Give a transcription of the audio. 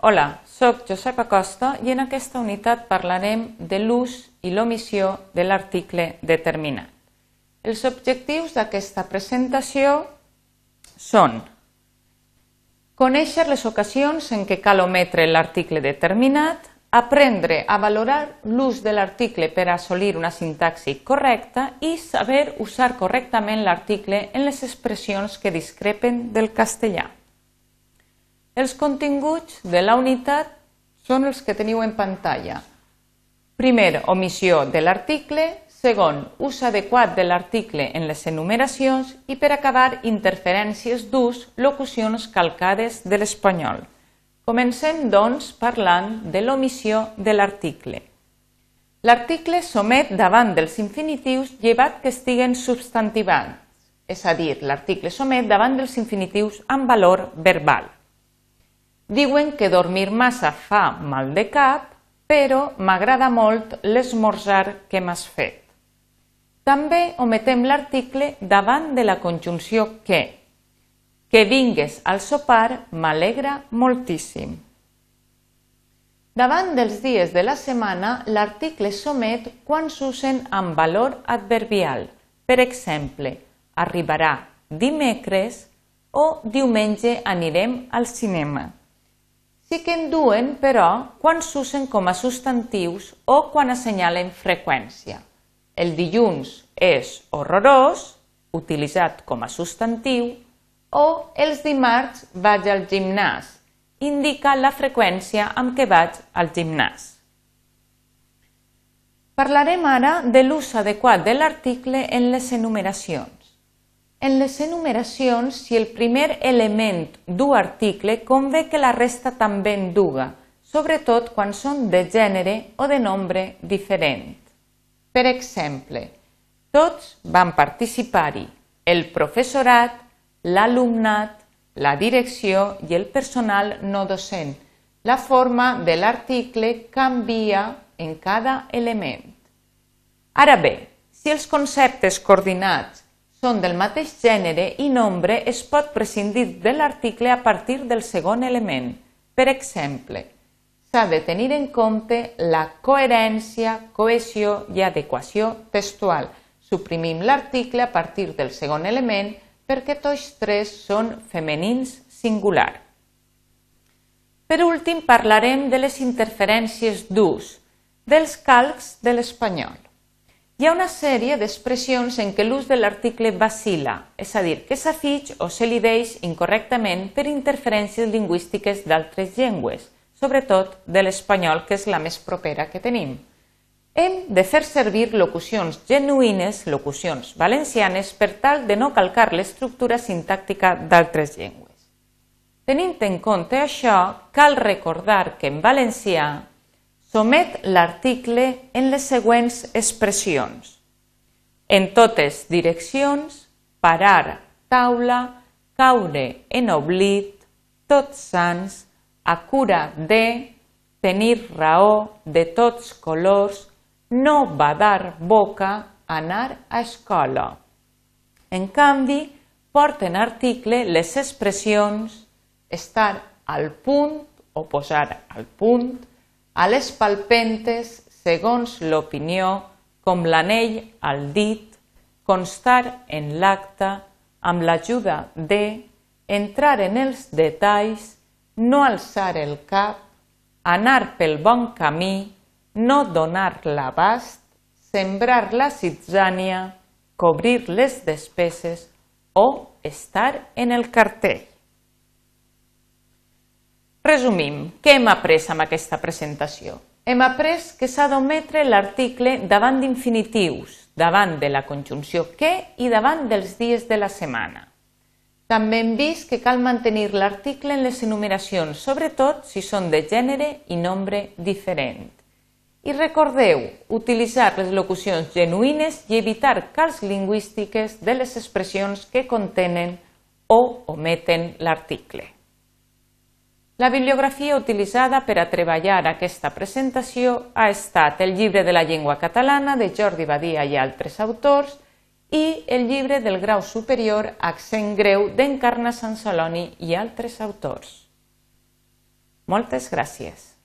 Hola, sóc Josep Acosta i en aquesta unitat parlarem de l'ús i l'omissió de l'article determinat. Els objectius d'aquesta presentació són conèixer les ocasions en què cal ometre l'article determinat, aprendre a valorar l'ús de l'article per assolir una sintaxi correcta i saber usar correctament l'article en les expressions que discrepen del castellà. Els continguts de la unitat són els que teniu en pantalla. Primer, omissió de l'article. Segon, ús adequat de l'article en les enumeracions. I per acabar, interferències d'ús, locucions calcades de l'espanyol. Comencem, doncs, parlant de l'omissió de l'article. L'article somet davant dels infinitius llevat que estiguen substantivats, és a dir, l'article somet davant dels infinitius amb valor verbal. Diuen que dormir massa fa mal de cap, però m'agrada molt l'esmorzar que m'has fet. També ometem l'article davant de la conjunció que. Que vingues al sopar m'alegra moltíssim. Davant dels dies de la setmana, l'article s'omet quan s'usen amb valor adverbial. Per exemple, arribarà dimecres o diumenge anirem al cinema. Sí que en duen, però, quan s'usen com a substantius o quan assenyalen freqüència. El dilluns és horrorós, utilitzat com a substantiu, o els dimarts vaig al gimnàs, indica la freqüència amb què vaig al gimnàs. Parlarem ara de l'ús adequat de l'article en les enumeracions. En les enumeracions, si el primer element du article, convé que la resta també en duga, sobretot quan són de gènere o de nombre diferent. Per exemple, tots van participar-hi, el professorat, l'alumnat, la direcció i el personal no docent. La forma de l'article canvia en cada element. Ara bé, si els conceptes coordinats són del mateix gènere i nombre, es pot prescindir de l'article a partir del segon element. Per exemple, s'ha de tenir en compte la coherència, cohesió i adequació textual. Suprimim l'article a partir del segon element perquè tots tres són femenins singular. Per últim, parlarem de les interferències d'ús, dels calcs de l'espanyol. Hi ha una sèrie d'expressions en què l'ús de l'article vacila, és a dir, que s'afig o se li deix incorrectament per interferències lingüístiques d'altres llengües, sobretot de l'espanyol, que és la més propera que tenim. Hem de fer servir locucions genuïnes, locucions valencianes, per tal de no calcar l'estructura sintàctica d'altres llengües. Tenint en compte això, cal recordar que en valencià Somet l'article en les següents expressions. En totes direccions, parar, taula, caure en oblit, tots sants, a cura de, tenir raó, de tots colors, no badar boca, anar a escola. En canvi, porten article les expressions estar al punt o posar al punt, a les palpentes segons l'opinió, com l'anell al dit, constar en l'acte, amb l'ajuda de, entrar en els detalls, no alçar el cap, anar pel bon camí, no donar l'abast, sembrar la citzània, cobrir les despeses o estar en el cartell. Resumim, què hem après amb aquesta presentació? Hem après que s'ha d'ometre l'article davant d'infinitius, davant de la conjunció que i davant dels dies de la setmana. També hem vist que cal mantenir l'article en les enumeracions, sobretot si són de gènere i nombre diferent. I recordeu utilitzar les locucions genuïnes i evitar cals lingüístiques de les expressions que contenen o ometen l'article. La bibliografia utilitzada per a treballar aquesta presentació ha estat el llibre de la llengua catalana de Jordi Badia i altres autors i el llibre del grau superior Accent greu d'Encarna Sansaloni i altres autors. Moltes gràcies.